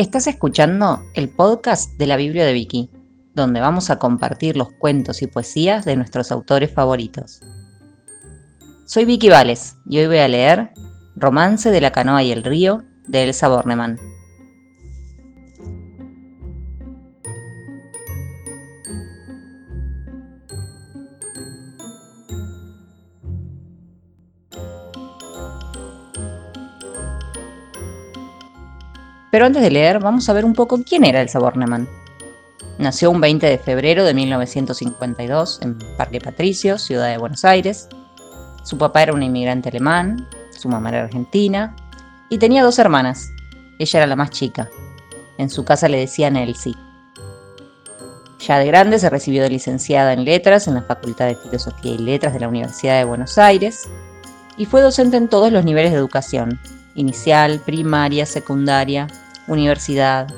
Estás escuchando el podcast de la Biblia de Vicky, donde vamos a compartir los cuentos y poesías de nuestros autores favoritos. Soy Vicky Vales y hoy voy a leer Romance de la canoa y el río de Elsa Bornemann. Pero antes de leer, vamos a ver un poco quién era Elsa Bornemann. Nació un 20 de febrero de 1952 en Parque Patricio, ciudad de Buenos Aires. Su papá era un inmigrante alemán, su mamá era argentina y tenía dos hermanas. Ella era la más chica. En su casa le decían Elsie. Ya de grande se recibió de licenciada en letras en la Facultad de Filosofía y Letras de la Universidad de Buenos Aires y fue docente en todos los niveles de educación, inicial, primaria, secundaria, universidad.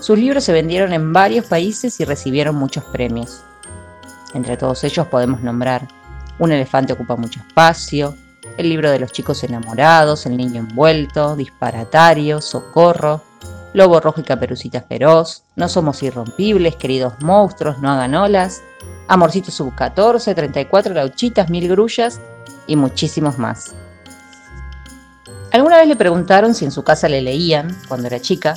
Sus libros se vendieron en varios países y recibieron muchos premios. Entre todos ellos podemos nombrar Un elefante ocupa mucho espacio, El libro de los chicos enamorados, El niño envuelto, Disparatario, Socorro, Lobo rojo y caperucita feroz, No somos irrompibles, queridos monstruos, no hagan olas, Amorcito sub 14, 34 lauchitas, mil grullas y muchísimos más. Alguna vez le preguntaron si en su casa le leían cuando era chica,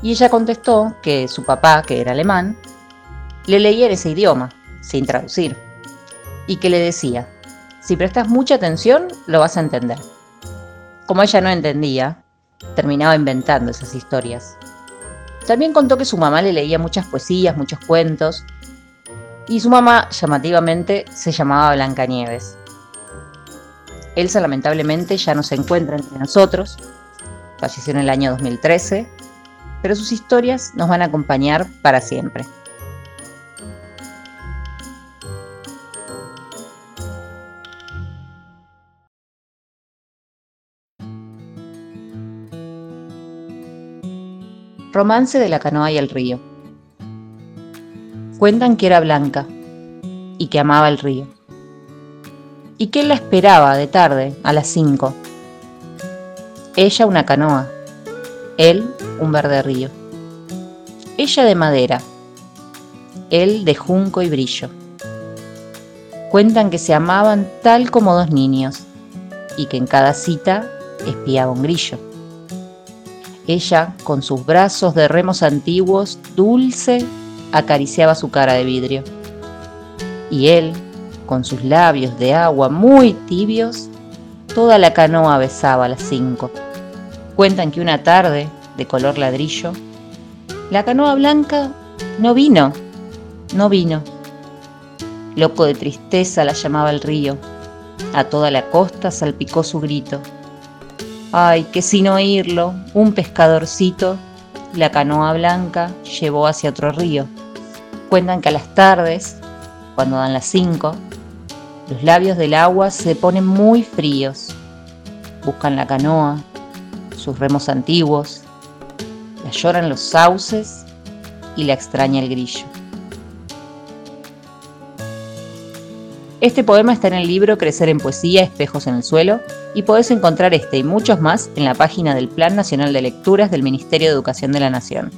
y ella contestó que su papá, que era alemán, le leía en ese idioma, sin traducir, y que le decía, si prestas mucha atención, lo vas a entender. Como ella no entendía, terminaba inventando esas historias. También contó que su mamá le leía muchas poesías, muchos cuentos, y su mamá, llamativamente, se llamaba Blancanieves. Elsa lamentablemente ya no se encuentra entre nosotros, falleció en el año 2013, pero sus historias nos van a acompañar para siempre. Romance de la canoa y el río. Cuentan que era blanca y que amaba el río y que la esperaba de tarde, a las cinco. Ella una canoa, él un verde río. Ella de madera, él de junco y brillo. Cuentan que se amaban tal como dos niños y que en cada cita espiaba un grillo. Ella, con sus brazos de remos antiguos, dulce, acariciaba su cara de vidrio. Y él, con sus labios de agua muy tibios, toda la canoa besaba a las cinco. Cuentan que una tarde, de color ladrillo, la canoa blanca no vino, no vino. Loco de tristeza la llamaba el río. A toda la costa salpicó su grito. Ay, que sin oírlo, un pescadorcito la canoa blanca llevó hacia otro río. Cuentan que a las tardes, cuando dan las cinco, los labios del agua se ponen muy fríos. Buscan la canoa, sus remos antiguos, la lloran los sauces y la extraña el grillo. Este poema está en el libro Crecer en Poesía, Espejos en el Suelo, y podés encontrar este y muchos más en la página del Plan Nacional de Lecturas del Ministerio de Educación de la Nación.